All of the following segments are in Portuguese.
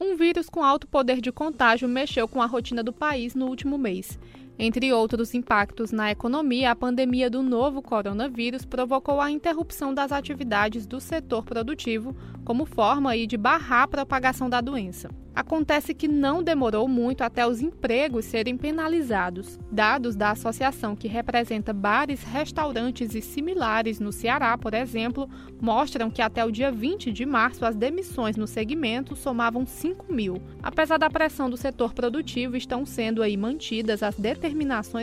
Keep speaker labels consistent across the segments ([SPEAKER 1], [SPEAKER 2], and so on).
[SPEAKER 1] Um vírus com alto poder de contágio mexeu com a rotina do país no último mês. Entre outros impactos na economia, a pandemia do novo coronavírus provocou a interrupção das atividades do setor produtivo como forma de barrar a propagação da doença. Acontece que não demorou muito até os empregos serem penalizados. Dados da associação que representa bares, restaurantes e similares no Ceará, por exemplo, mostram que até o dia 20 de março as demissões no segmento somavam 5 mil. Apesar da pressão do setor produtivo, estão sendo aí mantidas as determinações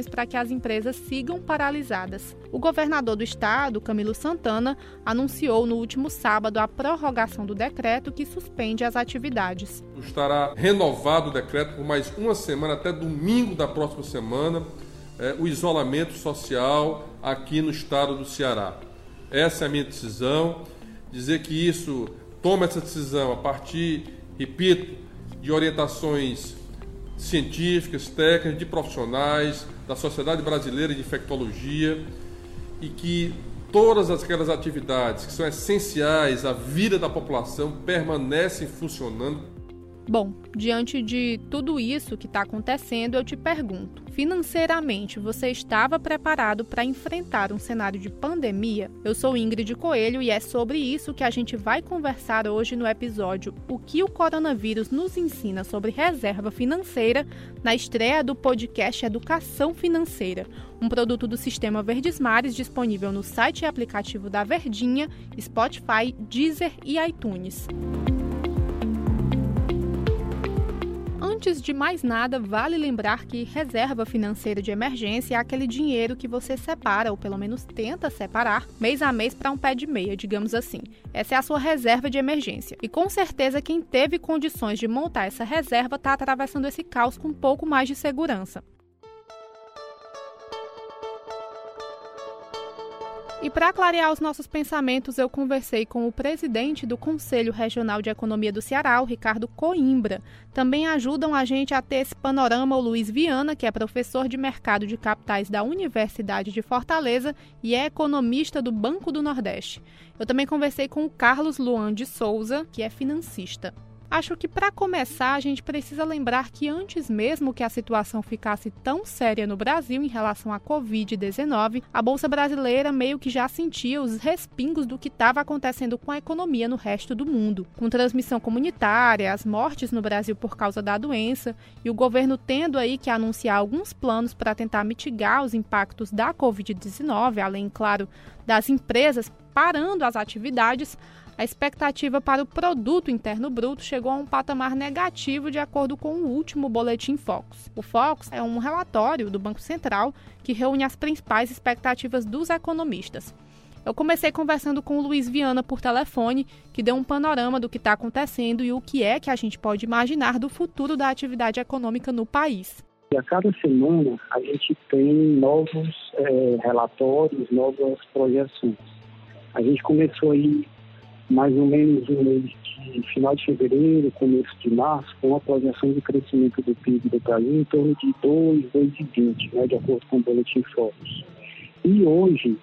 [SPEAKER 1] para que as empresas sigam paralisadas. O governador do estado, Camilo Santana, anunciou no último sábado a prorrogação do decreto que suspende as atividades
[SPEAKER 2] estará renovado o decreto por mais uma semana, até domingo da próxima semana, é, o isolamento social aqui no estado do Ceará. Essa é a minha decisão. Dizer que isso, toma essa decisão a partir, repito, de orientações científicas, técnicas, de profissionais, da Sociedade Brasileira de Infectologia e que todas aquelas atividades que são essenciais à vida da população permanecem funcionando
[SPEAKER 1] Bom, diante de tudo isso que está acontecendo, eu te pergunto: financeiramente você estava preparado para enfrentar um cenário de pandemia? Eu sou Ingrid Coelho e é sobre isso que a gente vai conversar hoje no episódio O que o coronavírus nos ensina sobre reserva financeira, na estreia do podcast Educação Financeira, um produto do Sistema Verdes Mares disponível no site e aplicativo da Verdinha, Spotify, Deezer e iTunes. Antes de mais nada, vale lembrar que reserva financeira de emergência é aquele dinheiro que você separa, ou pelo menos tenta separar, mês a mês para um pé de meia, digamos assim. Essa é a sua reserva de emergência. E com certeza quem teve condições de montar essa reserva está atravessando esse caos com um pouco mais de segurança. E para clarear os nossos pensamentos, eu conversei com o presidente do Conselho Regional de Economia do Ceará, o Ricardo Coimbra. Também ajudam a gente a ter esse panorama o Luiz Viana, que é professor de mercado de capitais da Universidade de Fortaleza e é economista do Banco do Nordeste. Eu também conversei com o Carlos Luan de Souza, que é financista. Acho que para começar a gente precisa lembrar que antes mesmo que a situação ficasse tão séria no Brasil em relação à Covid-19, a bolsa brasileira meio que já sentia os respingos do que estava acontecendo com a economia no resto do mundo, com transmissão comunitária, as mortes no Brasil por causa da doença e o governo tendo aí que anunciar alguns planos para tentar mitigar os impactos da Covid-19, além, claro, das empresas parando as atividades a expectativa para o produto interno bruto chegou a um patamar negativo de acordo com o último boletim Focus. O Focus é um relatório do Banco Central que reúne as principais expectativas dos economistas. Eu comecei conversando com o Luiz Viana por telefone, que deu um panorama do que está acontecendo e o que é que a gente pode imaginar do futuro da atividade econômica no país.
[SPEAKER 3] E a cada semana a gente tem novos é, relatórios, novas projeções. A gente começou aí mais ou menos no mês de final de fevereiro, começo de março, com a projeção de crescimento do PIB do Brasil em torno de 2, 2,20, né, de acordo com o Boletim Focus. E hoje,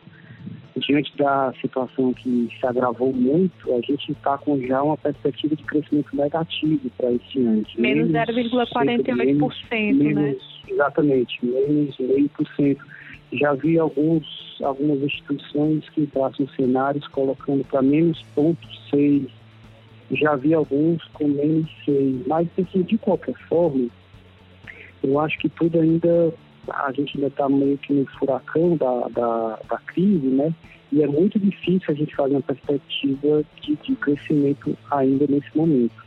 [SPEAKER 3] diante da situação que se agravou muito, a gente está com já uma perspectiva de crescimento negativo para esse ano.
[SPEAKER 1] Menos 0,48%, né?
[SPEAKER 3] Exatamente, menos 0,5%. Já vi alguns, algumas instituições que traçam cenários colocando para menos ponto seis. Já vi alguns com menos seis. Mas, assim, de qualquer forma, eu acho que tudo ainda, a gente ainda está meio que no furacão da, da, da, crise, né? E é muito difícil a gente fazer uma perspectiva de, de crescimento ainda nesse momento.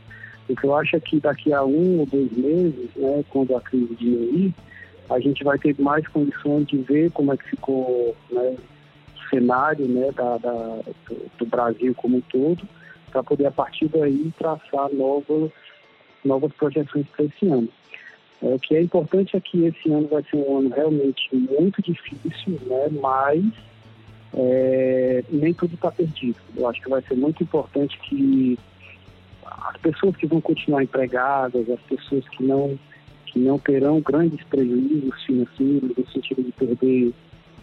[SPEAKER 3] O que eu acho é que daqui a um ou dois meses, né, quando a crise diminuir, a gente vai ter mais condições de ver como é que ficou né, o cenário né, da, da do, do, Brasil como um todo, para poder, a partir daí, traçar novas, novas projeções para esse ano. É, o que é importante é que esse ano vai ser um ano realmente muito difícil, né, mas é, nem tudo está perdido. Eu acho que vai ser muito importante que as pessoas que vão continuar empregadas, as pessoas que não não terão grandes prejuízos financeiros no sentido de perder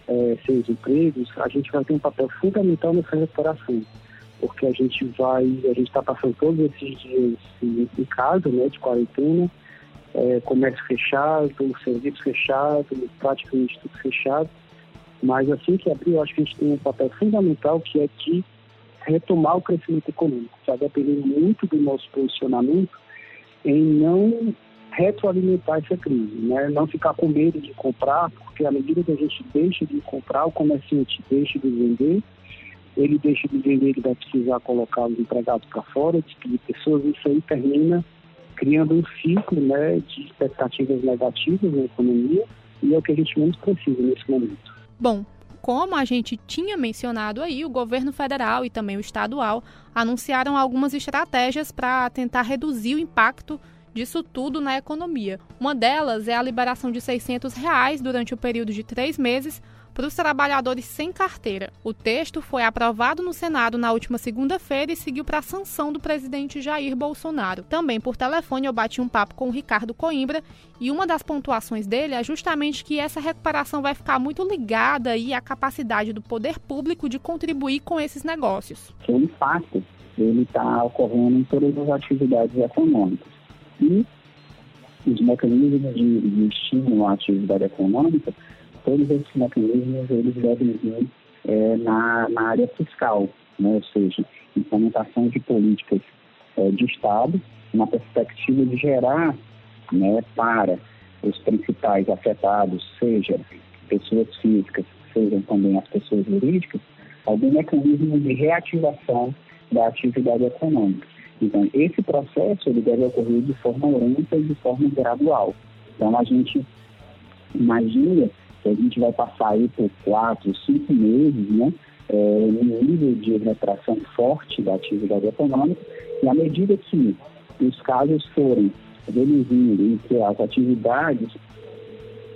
[SPEAKER 3] é, seus empregos, a gente vai ter um papel fundamental nessa recuperação. porque a gente vai, a gente está passando todos esses dias em casa, né, de quarentena, é, comércio fechado, serviço fechado, praticamente tudo fechado. Mas assim que abrir, eu acho que a gente tem um papel fundamental que é de retomar o crescimento econômico. Vai depender muito do nosso posicionamento em não retroalimentar essa crise, né? não ficar com medo de comprar, porque à medida que a gente deixa de comprar, o comerciante deixa de vender, ele deixa de vender, ele vai precisar colocar os empregados para fora, despedir pessoas, isso aí termina criando um ciclo né, de expectativas negativas na economia e é o que a gente menos precisa nesse momento.
[SPEAKER 1] Bom, como a gente tinha mencionado aí, o governo federal e também o estadual anunciaram algumas estratégias para tentar reduzir o impacto disso tudo na economia. Uma delas é a liberação de 600 reais durante o período de três meses para os trabalhadores sem carteira. O texto foi aprovado no Senado na última segunda-feira e seguiu para a sanção do presidente Jair Bolsonaro. Também por telefone eu bati um papo com o Ricardo Coimbra e uma das pontuações dele é justamente que essa recuperação vai ficar muito ligada aí à capacidade do poder público de contribuir com esses negócios.
[SPEAKER 4] O impacto ele está ocorrendo em todas as atividades econômicas. E os mecanismos de, de estímulo à atividade econômica todos esses mecanismos eles devem vir é, na, na área fiscal, né? ou seja, implementação de políticas é, de Estado, na perspectiva de gerar né, para os principais afetados, seja pessoas físicas, sejam também as pessoas jurídicas, algum mecanismo de reativação da atividade econômica. Então, esse processo ele deve ocorrer de forma lenta e de forma gradual. Então, a gente imagina que a gente vai passar aí por quatro, cinco meses, né, é, no nível de retração forte da atividade econômica, e à medida que os casos forem reduzindo e que as atividades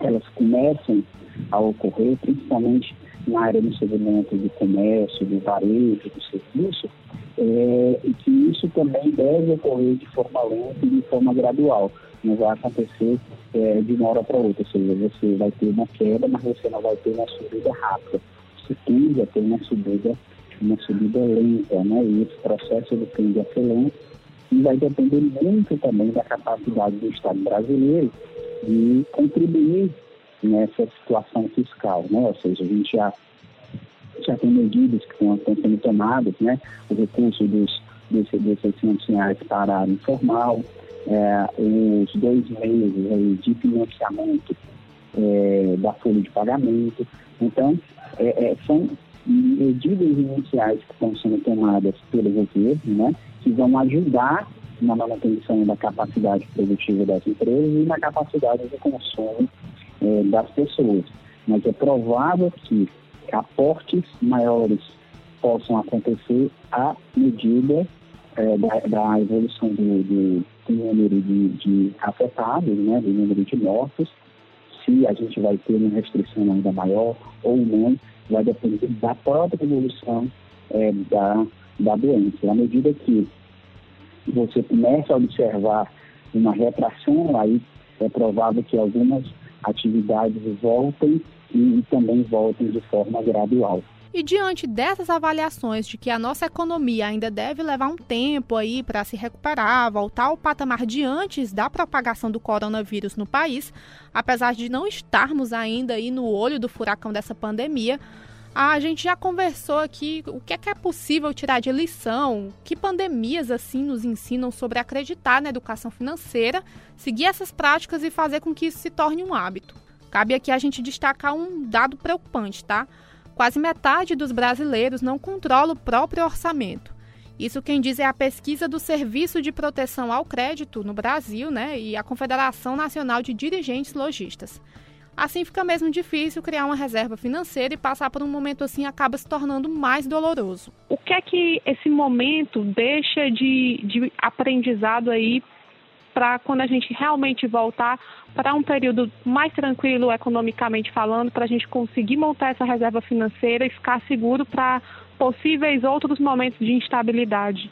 [SPEAKER 4] elas começam a ocorrer, principalmente na área do segmento do comércio, do varejo, do serviço, é, e que isso também deve ocorrer de forma lenta e de forma gradual. Não vai acontecer é, de uma hora para outra, ou seja, você vai ter uma queda, mas você não vai ter uma subida rápida. Você tende a ter uma subida, uma subida lenta, né? E esse processo ele tende a ser lento e vai depender muito também da capacidade do Estado brasileiro de contribuir nessa situação fiscal, né? Ou seja, a gente já, já tem medidas que estão, sendo tomadas, né? O recurso dos, dos, dos 600 reais para a informal, é, os dois meses aí, de financiamento é, da folha de pagamento. Então, é, é, são medidas iniciais que estão sendo tomadas pelo governo, né, que vão ajudar na manutenção da capacidade produtiva das empresas e na capacidade de consumo é, das pessoas. Mas é provável que aportes maiores possam acontecer à medida é, da, da, evolução do, do, do número de, de, afetados, né, do número de mortos, se a gente vai ter uma restrição ainda maior ou não, vai depender da própria evolução é, da, da doença. À medida que você começa a observar uma retração, aí é provável que algumas atividades voltem e, e também voltem de forma gradual.
[SPEAKER 1] E diante dessas avaliações de que a nossa economia ainda deve levar um tempo aí para se recuperar, voltar ao patamar de antes da propagação do coronavírus no país, apesar de não estarmos ainda aí no olho do furacão dessa pandemia, a gente já conversou aqui o que é, que é possível tirar de lição, que pandemias assim nos ensinam sobre acreditar na educação financeira, seguir essas práticas e fazer com que isso se torne um hábito. Cabe aqui a gente destacar um dado preocupante, tá? Quase metade dos brasileiros não controla o próprio orçamento. Isso quem diz é a pesquisa do Serviço de Proteção ao Crédito no Brasil né, e a Confederação Nacional de Dirigentes Logistas. Assim fica mesmo difícil criar uma reserva financeira e passar por um momento assim acaba se tornando mais doloroso.
[SPEAKER 5] O que é que esse momento deixa de, de aprendizado aí para quando a gente realmente voltar para um período mais tranquilo economicamente falando, para a gente conseguir montar essa reserva financeira e ficar seguro para possíveis outros momentos de instabilidade.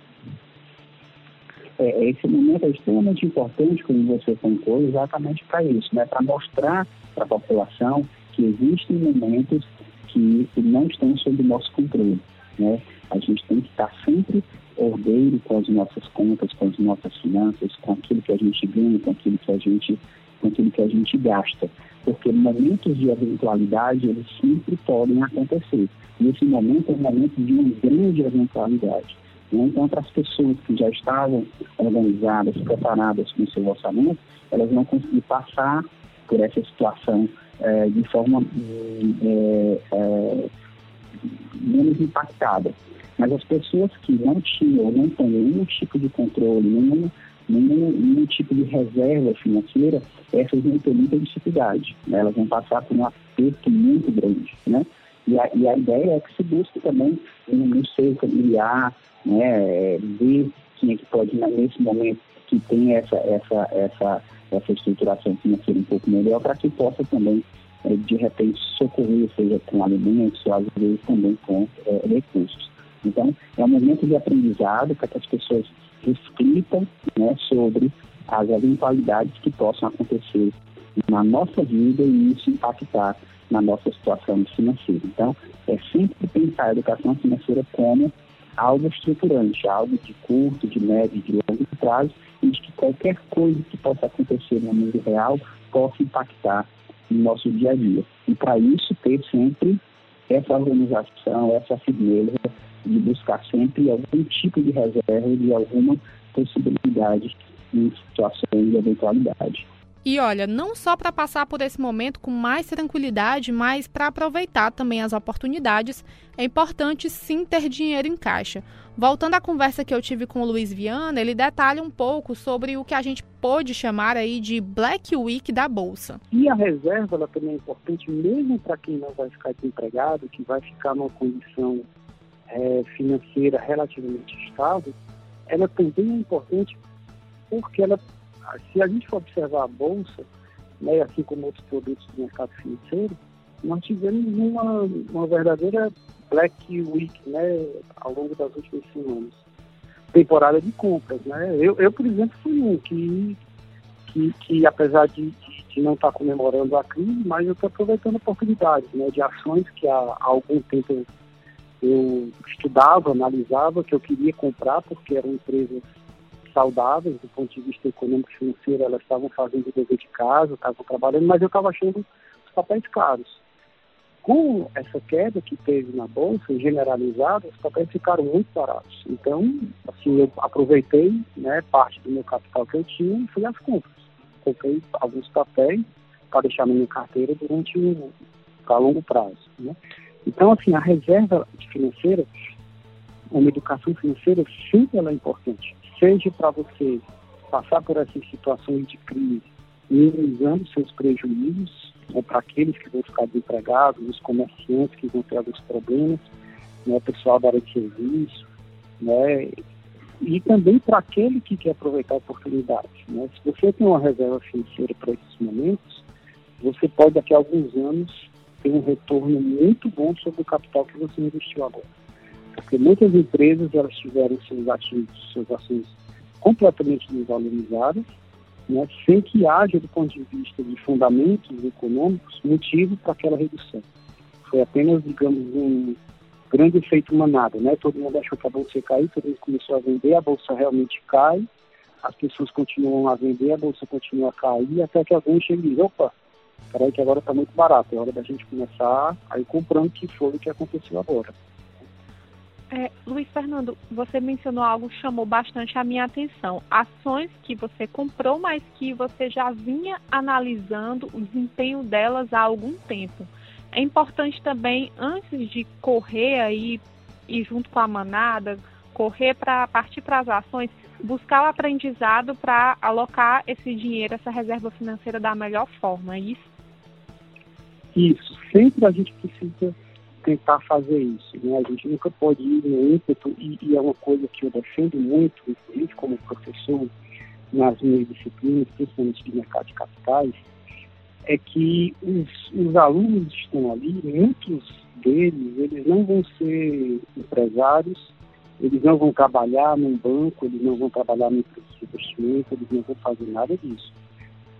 [SPEAKER 4] É, esse momento é extremamente importante, como você contou, exatamente para isso, né? para mostrar para a população que existem momentos que não estão sob nosso controle. Né? A gente tem que estar sempre ordeiro com as nossas contas, com as nossas finanças, com aquilo que a gente ganha, com aquilo que a gente, com aquilo que a gente gasta. Porque momentos de eventualidade, eles sempre podem acontecer. E esse momento é um momento de uma grande eventualidade. Né? Então, para as pessoas que já estavam organizadas, preparadas com seu orçamento, elas vão conseguir passar por essa situação é, de forma é, é, menos impactada. Mas as pessoas que não tinham, não têm nenhum tipo de controle, nenhum, nenhum, nenhum tipo de reserva financeira, essas vão ter muita dificuldade. Né? Elas vão passar por um aperto muito grande. Né? E, a, e a ideia é que se busque também no seio familiar, né, ver quem é que pode, nesse momento, que tem essa, essa, essa, essa estruturação financeira um pouco melhor, para que possa também, é, de repente, socorrer, seja com alimentos, ou às vezes também com é, recursos. Então, é um momento de aprendizado para que as pessoas reflitam né, sobre as eventualidades que possam acontecer na nossa vida e isso impactar na nossa situação financeira. Então, é sempre pensar a educação financeira como algo estruturante, algo de curto, de médio, de longo prazo, e de que qualquer coisa que possa acontecer no mundo real possa impactar no nosso dia a dia. E para isso, ter sempre essa organização, essa firmeza de buscar sempre algum tipo de reserva de alguma possibilidade em situações de eventualidade.
[SPEAKER 1] E olha, não só para passar por esse momento com mais tranquilidade, mas para aproveitar também as oportunidades, é importante sim ter dinheiro em caixa. Voltando à conversa que eu tive com o Luiz Viana, ele detalha um pouco sobre o que a gente pode chamar aí de Black Week da Bolsa.
[SPEAKER 3] E a reserva ela também é importante, mesmo para quem não vai ficar desempregado, que vai ficar numa condição é, financeira relativamente estável, ela também é importante porque ela se a gente for observar a Bolsa, né, assim como outros produtos do mercado financeiro, nós tivemos uma, uma verdadeira Black Week né, ao longo das últimas semanas. Temporada de compras. Né? Eu, eu por exemplo, fui um que, que, que apesar de, de, não estar comemorando a crise, mas eu estou aproveitando oportunidades né, de ações que há, há algum tempo eu, eu estudava, analisava, que eu queria comprar, porque eram empresas saudáveis do ponto de vista econômico e financeiro, elas estavam fazendo o dever de casa, estavam trabalhando, mas eu estava achando os papéis caros. Com essa queda que teve na bolsa, generalizada, os papéis ficaram muito baratos. Então, assim, eu aproveitei né, parte do meu capital que eu tinha e fui às compras. Comprei alguns papéis para deixar na minha carteira durante um longo prazo. Né? Então, assim, a reserva financeira, uma educação financeira, sempre ela é importante seja para você passar por essas situações de crise, minimizando seus prejuízos, ou para aqueles que vão ficar desempregados, os comerciantes que vão ter alguns problemas, né, pessoal da área de serviço, né, e também para aquele que quer aproveitar a oportunidade. Né? Se você tem uma reserva financeira para esses momentos, você pode daqui a alguns anos ter um retorno muito bom sobre o capital que você investiu agora. Porque muitas empresas elas tiveram seus ativos, suas ações completamente desvalorizadas, né, sem que haja, do ponto de vista de fundamentos econômicos, motivo para aquela redução. Foi apenas, digamos, um grande efeito manada, né? Todo mundo achou que a bolsa ia cair, todo mundo começou a vender, a bolsa realmente cai, as pessoas continuam a vender, a bolsa continua a cair, até que alguém chega e diz, opa, peraí que agora está muito barato, é hora da gente começar a ir comprando, que foi o que aconteceu agora.
[SPEAKER 5] É, Luiz Fernando, você mencionou algo que chamou bastante a minha atenção. Ações que você comprou, mas que você já vinha analisando o desempenho delas há algum tempo. É importante também, antes de correr aí e junto com a manada, correr para partir para as ações, buscar o aprendizado para alocar esse dinheiro, essa reserva financeira da melhor forma, é isso?
[SPEAKER 3] Isso. Sempre a gente precisa tentar fazer isso. Né? A gente nunca pode ir no ímpeto, e, e é uma coisa que eu defendo muito, inclusive como professor, nas minhas disciplinas, principalmente de mercado de capitais, é que os, os alunos estão ali, muitos deles, eles não vão ser empresários, eles não vão trabalhar num banco, eles não vão trabalhar no investimento, eles não vão fazer nada disso.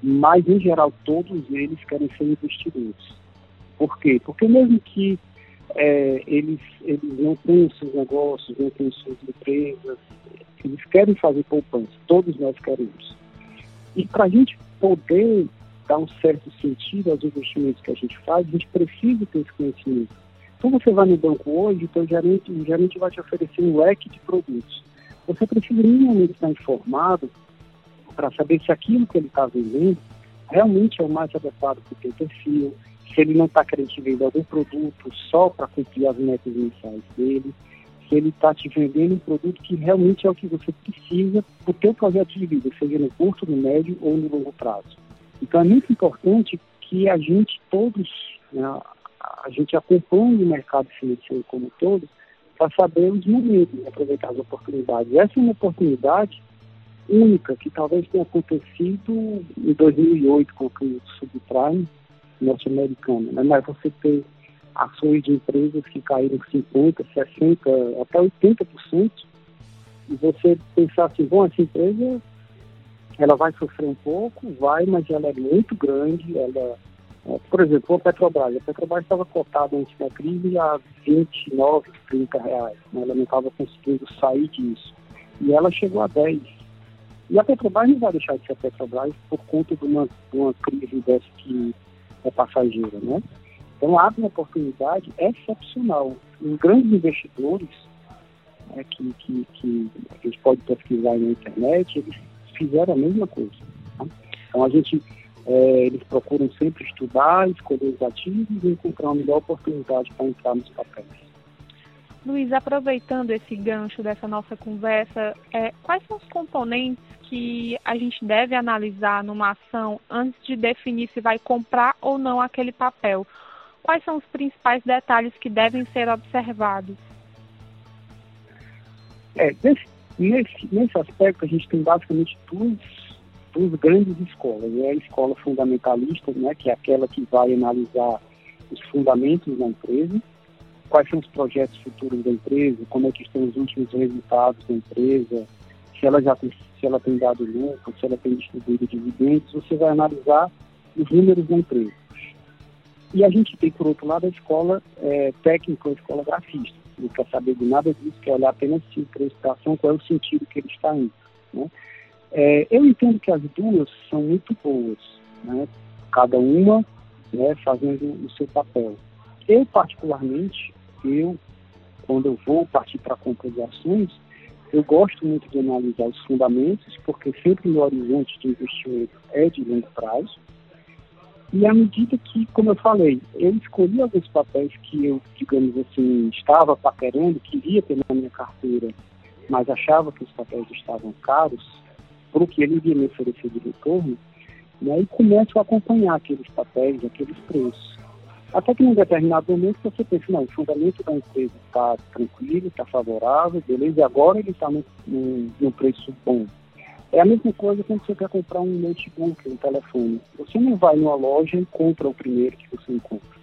[SPEAKER 3] Mas, em geral, todos eles querem ser investidores. Por quê? Porque mesmo que é, eles, eles não têm os seus negócios, não têm suas empresas, eles querem fazer poupança, todos nós queremos. E para a gente poder dar um certo sentido aos investimentos que a gente faz, a gente precisa ter esse conhecimento. Então você vai no banco hoje, então o gerente, o gerente vai te oferecer um leque de produtos. Você precisa minimamente estar informado para saber se aquilo que ele está vendendo realmente é o mais adequado para o seu perfil, se ele não está querendo te vender algum produto só para cumprir as metas iniciais dele, se ele está te vendendo um produto que realmente é o que você precisa para o teu projeto de vida, seja no curto, no médio ou no longo prazo. Então é muito importante que a gente todos, né, a gente acompanhe o mercado financeiro como um todo para saber os momentos e aproveitar as oportunidades. Essa é uma oportunidade única que talvez tenha acontecido em 2008 com a crise subprime norte-americana, né? mas você ter ações de empresas que caíram 50%, 60%, até 80%, e você pensar assim, bom, essa empresa ela vai sofrer um pouco, vai, mas ela é muito grande, ela é, por exemplo, a Petrobras. A Petrobras estava cotada antes da crise a 29, 30 reais. Né? Ela não estava conseguindo sair disso. E ela chegou a 10. E a Petrobras não vai deixar de ser a Petrobras por conta de uma, de uma crise dessa que passageira. Né? Então, abre uma oportunidade excepcional. Os grandes investidores, né, que, que, que a gente pode pesquisar na internet, eles fizeram a mesma coisa. Tá? Então, a gente é, eles procuram sempre estudar, escolher os ativos e encontrar uma melhor oportunidade para entrar nos papéis.
[SPEAKER 1] Luiz, aproveitando esse gancho dessa nossa conversa, é, quais são os componentes que a gente deve analisar numa ação antes de definir se vai comprar ou não aquele papel? Quais são os principais detalhes que devem ser observados?
[SPEAKER 3] É, nesse, nesse, nesse aspecto, a gente tem basicamente duas duas grandes escolas. É a escola fundamentalista, né, que é aquela que vai analisar os fundamentos da empresa, quais são os projetos futuros da empresa, como é que estão os últimos resultados da empresa, se ela já tem, se ela tem dado lucro, se ela tem distribuído dividendos, você vai analisar os números da empresa. E a gente tem, por outro lado, a escola é, técnica, a escola grafista. Não quer saber de nada disso, quer olhar apenas se prestação, qual é o sentido que ele está indo. Né? É, eu entendo que as duas são muito boas, né? cada uma né, fazendo o seu papel. Eu, particularmente, eu, quando eu vou partir para a compra de ações, eu gosto muito de analisar os fundamentos, porque sempre o horizonte de investimento é de longo prazo. E à medida que, como eu falei, eu escolhi alguns papéis que eu, digamos assim, estava paquerando, queria ter na minha carteira, mas achava que os papéis estavam caros, para o que ele iria me oferecer de retorno, né, e começo a acompanhar aqueles papéis, aqueles preços. Até que num determinado momento você pensa, não, o fundamento da empresa está tranquilo, está favorável, beleza, e agora ele está num, preço bom. É a mesma coisa quando você quer comprar um notebook, um telefone. Você não vai numa loja e compra o primeiro que você encontra.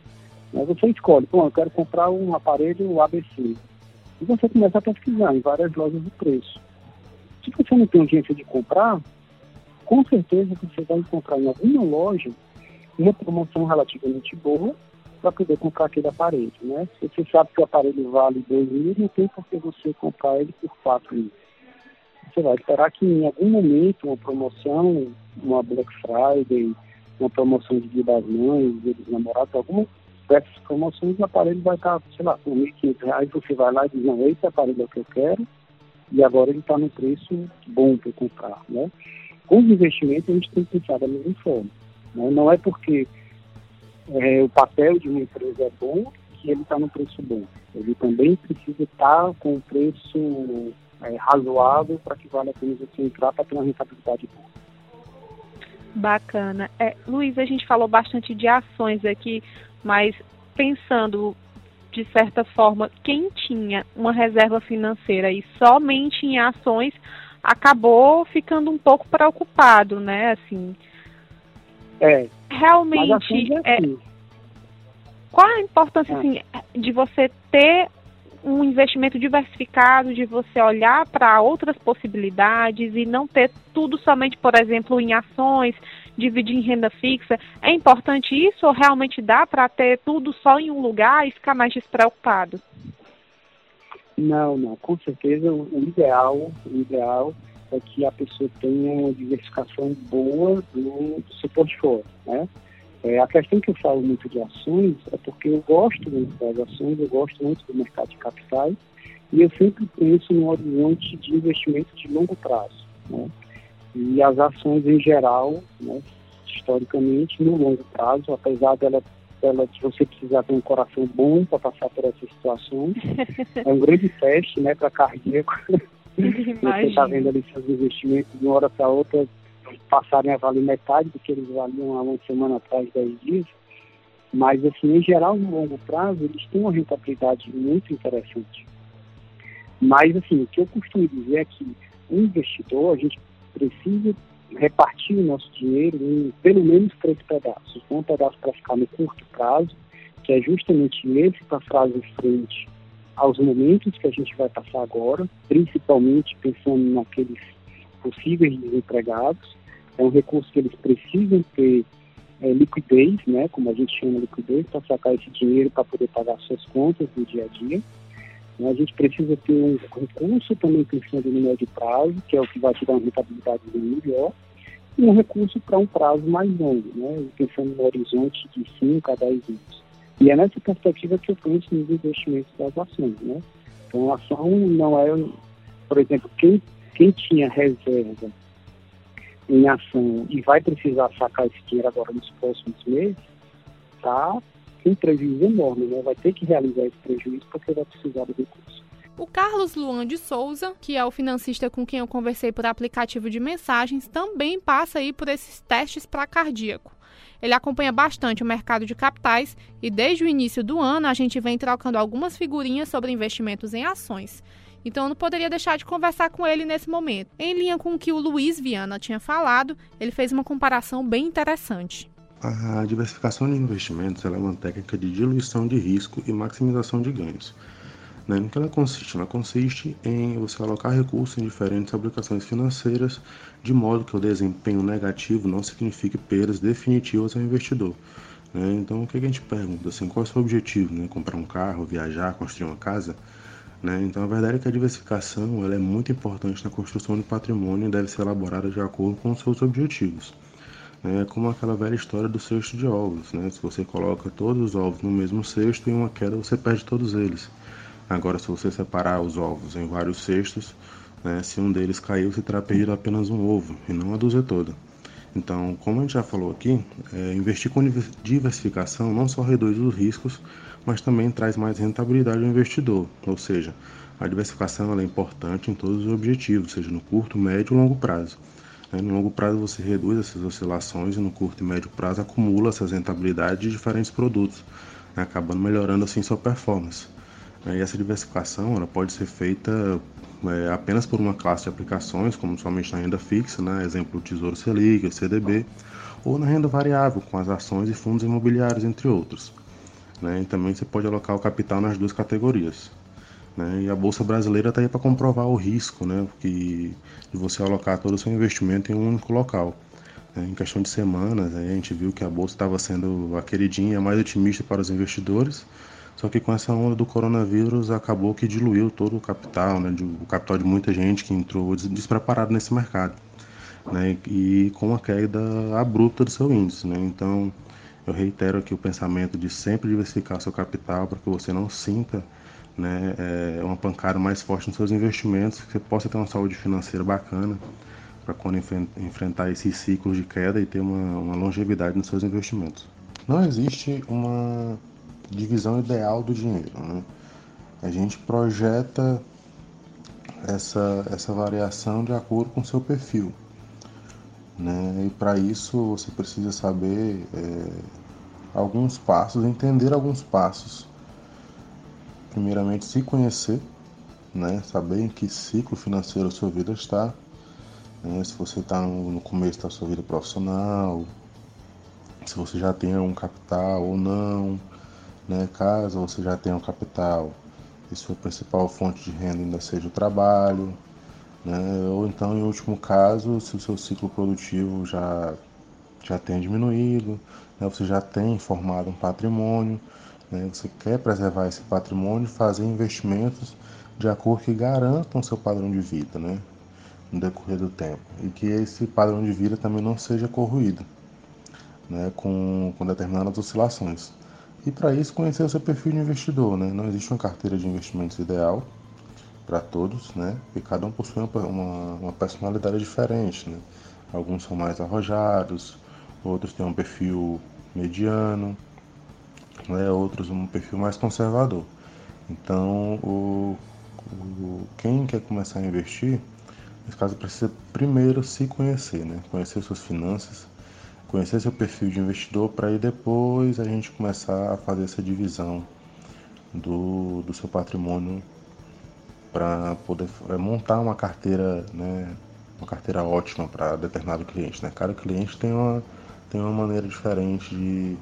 [SPEAKER 3] Mas você escolhe, bom, eu quero comprar um aparelho ABC. E você começa a pesquisar em várias lojas de preço. Se você não tem urgência de comprar, com certeza você vai encontrar em alguma loja uma promoção relativamente boa para poder comprar aquele aparelho, né? Se você sabe que o aparelho vale 2 mil, não tem por que você comprar ele por 4 mil. Você vai esperar que em algum momento uma promoção, uma Black Friday, uma promoção de Dia das Mães, Dia dos Namorados, alguma dessas promoções, o aparelho vai estar, sei lá, R$ 1.500, você vai lá e diz, não, esse aparelho é o que eu quero, e agora ele está no preço bom para comprar. Né? Com os investimentos, a gente tem que pensar da mesma forma. Né? Não é porque é, o papel de uma empresa é bom que ele está no preço bom. Ele também precisa estar tá com um preço é, razoável para que valha a pena você entrar para ter uma rentabilidade boa.
[SPEAKER 1] Bacana. É, Luiz, a gente falou bastante de ações aqui, mas pensando de certa forma, quem tinha uma reserva financeira e somente em ações acabou ficando um pouco preocupado, né? Assim.
[SPEAKER 3] É.
[SPEAKER 1] Realmente. É, é, qual a importância, é. assim, de você ter
[SPEAKER 5] um investimento diversificado, de você olhar para outras possibilidades e não ter tudo somente, por exemplo, em ações, dividir em renda fixa. É importante isso ou realmente dá para ter tudo só em um lugar e ficar mais despreocupado?
[SPEAKER 3] Não, não, com certeza o ideal, o ideal é que a pessoa tenha uma diversificação boa do, do seu portfólio, né? É, a questão que eu falo muito de ações é porque eu gosto muito das ações, eu gosto muito do mercado de capitais e eu sempre penso no horizonte de investimento de longo prazo. Né? E as ações em geral, né, historicamente, no longo prazo, apesar dela, dela de você precisar ter um coração bom para passar por essas situações, é um grande teste né, para cardíaco. Você está vendo ali seus investimentos de uma hora para outra passarem a valer metade do que eles valiam há uma semana atrás, dez dias. Mas, assim, em geral, no longo prazo, eles têm uma rentabilidade muito interessante. Mas, assim, o que eu costumo dizer é que o investidor, a gente precisa repartir o nosso dinheiro em pelo menos três pedaços. Um pedaço para ficar no curto prazo, que é justamente esse para fazer frente aos momentos que a gente vai passar agora, principalmente pensando naqueles possíveis desempregados. É um recurso que eles precisam ter é, liquidez, né, como a gente chama liquidez, para sacar esse dinheiro para poder pagar suas contas no dia a dia. A gente precisa ter um recurso também pensando no médio prazo, que é o que vai te dar uma rentabilidade melhor, e um recurso para um prazo mais longo, né, pensando no horizonte de 5 a 10 anos. E é nessa perspectiva que eu penso nos investimentos das ações. Né? Então, a ação não é, por exemplo, quem quem tinha reserva em ação e vai precisar sacar esse dinheiro agora nos próximos meses, tá com prejuízo enorme, né? Vai ter que realizar esse prejuízo porque vai precisar do recurso.
[SPEAKER 1] O Carlos Luan de Souza, que é o financista com quem eu conversei por aplicativo de mensagens, também passa aí por esses testes para cardíaco. Ele acompanha bastante o mercado de capitais e desde o início do ano a gente vem trocando algumas figurinhas sobre investimentos em ações. Então eu não poderia deixar de conversar com ele nesse momento. Em linha com o que o Luiz Viana tinha falado, ele fez uma comparação bem interessante.
[SPEAKER 6] A diversificação de investimentos é uma técnica de diluição de risco e maximização de ganhos. Né? No que ela consiste? Ela consiste em você alocar recursos em diferentes aplicações financeiras, de modo que o desempenho negativo não signifique perdas definitivas ao investidor. Né? Então, o que a gente pergunta? Assim, qual é o seu objetivo? Né? Comprar um carro, viajar, construir uma casa? Né? Então, a verdade é que a diversificação ela é muito importante na construção de patrimônio e deve ser elaborada de acordo com os seus objetivos. É como aquela velha história do cesto de ovos. Né? Se você coloca todos os ovos no mesmo cesto, em uma queda você perde todos eles. Agora, se você separar os ovos em vários cestos, né, se um deles caiu, você terá perdido apenas um ovo e não a dúzia toda. Então, como a gente já falou aqui, é, investir com diversificação não só reduz os riscos, mas também traz mais rentabilidade ao investidor. Ou seja, a diversificação é importante em todos os objetivos, seja no curto, médio e longo prazo. Né, no longo prazo você reduz essas oscilações e no curto e médio prazo acumula essas rentabilidades de diferentes produtos, né, acabando melhorando assim sua performance. Né, e essa diversificação ela pode ser feita é, apenas por uma classe de aplicações, como somente na renda fixa, né, exemplo Tesouro Selic, CDB, ou na renda variável, com as ações e fundos imobiliários, entre outros. Né? E também você pode alocar o capital nas duas categorias. Né? E a Bolsa Brasileira está aí para comprovar o risco né? que, de você alocar todo o seu investimento em um único local. Né? Em questão de semanas, a gente viu que a Bolsa estava sendo a queridinha mais otimista para os investidores, só que com essa onda do coronavírus acabou que diluiu todo o capital, né? o capital de muita gente que entrou despreparado nesse mercado. Né, e com a queda abrupta do seu índice. Né? Então, eu reitero aqui o pensamento de sempre diversificar seu capital para que você não sinta né, é, uma pancada mais forte nos seus investimentos, que você possa ter uma saúde financeira bacana para quando enfrentar esses ciclos de queda e ter uma, uma longevidade nos seus investimentos. Não existe uma divisão ideal do dinheiro. Né? A gente projeta essa, essa variação de acordo com o seu perfil. Né? E para isso você precisa saber é, alguns passos, entender alguns passos. Primeiramente, se conhecer, né? saber em que ciclo financeiro a sua vida está. Né? Se você está no começo da sua vida profissional, se você já tem um capital ou não, né? caso você já tenha um capital que sua principal fonte de renda ainda seja o trabalho, né? ou então, em último caso, se o seu ciclo produtivo já, já tem diminuído, né? você já tem formado um patrimônio, né? você quer preservar esse patrimônio e fazer investimentos de acordo que garantam seu padrão de vida né? no decorrer do tempo e que esse padrão de vida também não seja corroído né? com, com determinadas oscilações. E para isso, conhecer o seu perfil de investidor. Né? Não existe uma carteira de investimentos ideal para todos, né? E cada um possui uma, uma personalidade diferente, né? Alguns são mais arrojados, outros têm um perfil mediano, né? outros um perfil mais conservador. Então, o, o, quem quer começar a investir, nesse caso, precisa primeiro se conhecer, né? Conhecer suas finanças, conhecer seu perfil de investidor para aí depois a gente começar a fazer essa divisão do, do seu patrimônio para poder é, montar uma carteira, né, uma carteira ótima para determinado cliente. Né? Cada cliente tem uma, tem uma maneira diferente de,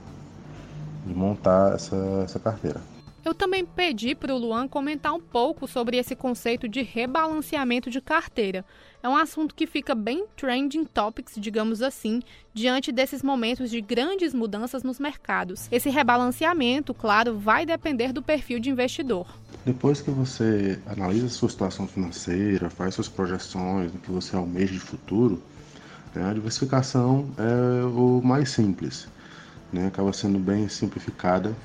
[SPEAKER 6] de montar essa, essa carteira.
[SPEAKER 1] Eu também pedi para o Luan comentar um pouco sobre esse conceito de rebalanceamento de carteira. É um assunto que fica bem trending topics, digamos assim, diante desses momentos de grandes mudanças nos mercados. Esse rebalanceamento, claro, vai depender do perfil de investidor.
[SPEAKER 6] Depois que você analisa sua situação financeira, faz suas projeções do que você almeja de futuro, né, a diversificação é o mais simples. Né, acaba sendo bem simplificada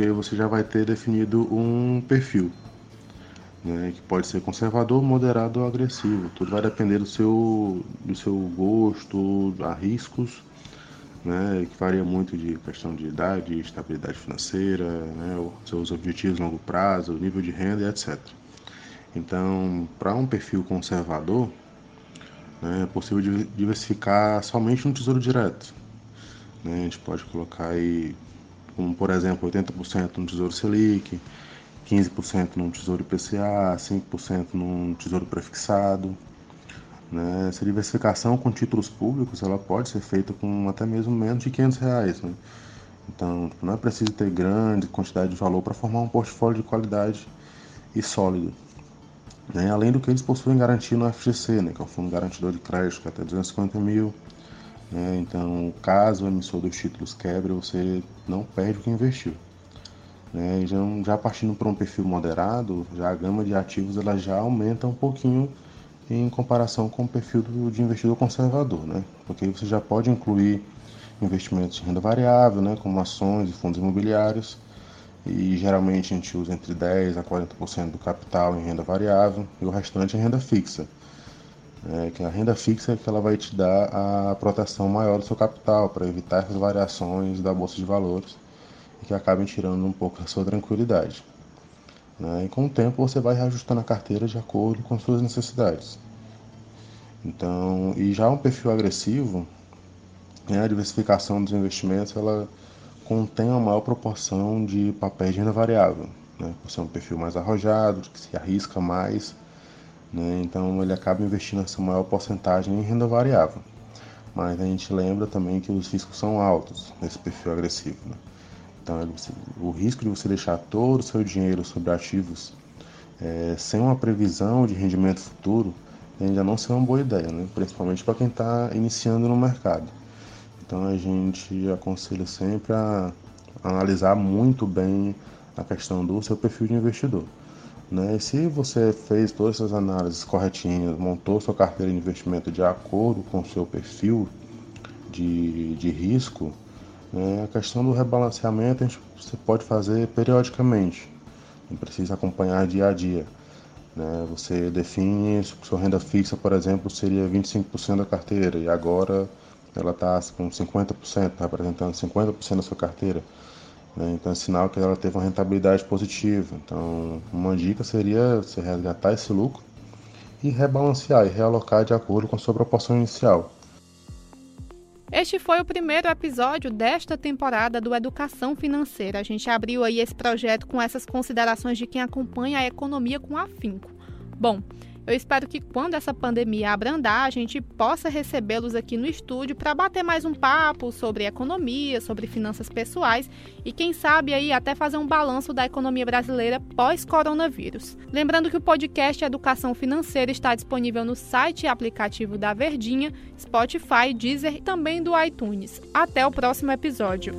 [SPEAKER 6] porque você já vai ter definido um perfil, né, que pode ser conservador, moderado ou agressivo. Tudo vai depender do seu, do seu gosto, a riscos, né, que varia muito de questão de idade, estabilidade financeira, né, seus objetivos a longo prazo, nível de renda etc. Então, para um perfil conservador, né, é possível diversificar somente no tesouro direto. Né, a gente pode colocar aí como por exemplo 80% no Tesouro Selic, 15% no Tesouro IPCA, 5% no Tesouro Prefixado. Né? Essa diversificação com títulos públicos ela pode ser feita com até mesmo menos de 500 reais. Né? Então não é preciso ter grande quantidade de valor para formar um portfólio de qualidade e sólido. Né? Além do que eles possuem garantia no FGC, né? que é o Fundo Garantidor de Crédito, que é até 250 mil né? Então, caso o emissor dos títulos quebre, você não perde o que investiu. Né? Já, já partindo para um perfil moderado, já a gama de ativos ela já aumenta um pouquinho em comparação com o perfil do, de investidor conservador, né? porque você já pode incluir investimentos de renda variável, né? como ações e fundos imobiliários, e geralmente a gente usa entre 10% a 40% do capital em renda variável e o restante em renda fixa é, que a renda fixa é que ela vai te dar a proteção maior do seu capital para evitar as variações da bolsa de valores e que acabem tirando um pouco a sua tranquilidade. Né? E com o tempo você vai reajustando a carteira de acordo com suas necessidades. Então, e já um perfil agressivo, né, a diversificação dos investimentos ela contém uma maior proporção de papéis de renda variável, né, por um perfil mais arrojado, que se arrisca mais né? Então ele acaba investindo essa maior porcentagem em renda variável. Mas a gente lembra também que os riscos são altos nesse perfil agressivo. Né? Então o risco de você deixar todo o seu dinheiro sobre ativos é, sem uma previsão de rendimento futuro ainda não ser uma boa ideia, né? principalmente para quem está iniciando no mercado. Então a gente aconselha sempre a analisar muito bem a questão do seu perfil de investidor. Né? Se você fez todas essas análises corretinhas, montou sua carteira de investimento de acordo com o seu perfil de, de risco, né? a questão do rebalanceamento você pode fazer periodicamente, não precisa acompanhar dia a dia. Né? Você define, sua renda fixa, por exemplo, seria 25% da carteira e agora ela está com 50%, representando 50% da sua carteira. Né? Então é sinal que ela teve uma rentabilidade positiva. Então uma dica seria você resgatar esse lucro e rebalancear e realocar de acordo com a sua proporção inicial.
[SPEAKER 1] Este foi o primeiro episódio desta temporada do Educação Financeira. A gente abriu aí esse projeto com essas considerações de quem acompanha a economia com afinco. Bom, Eu espero que quando essa pandemia abrandar, a gente possa recebê-los aqui no estúdio para bater mais um papo sobre economia, sobre finanças pessoais e quem sabe aí até fazer um balanço da economia brasileira pós-coronavírus. Lembrando que o podcast Educação Financeira está disponível no site e aplicativo da Verdinha, Spotify, Deezer e também do iTunes. Até o próximo episódio.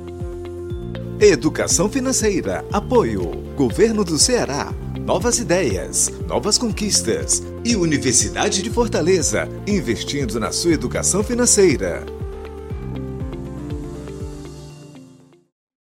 [SPEAKER 7] Educação Financeira. Apoio. Governo do Ceará. Novas ideias, novas conquistas. E Universidade de Fortaleza. Investindo na sua educação financeira.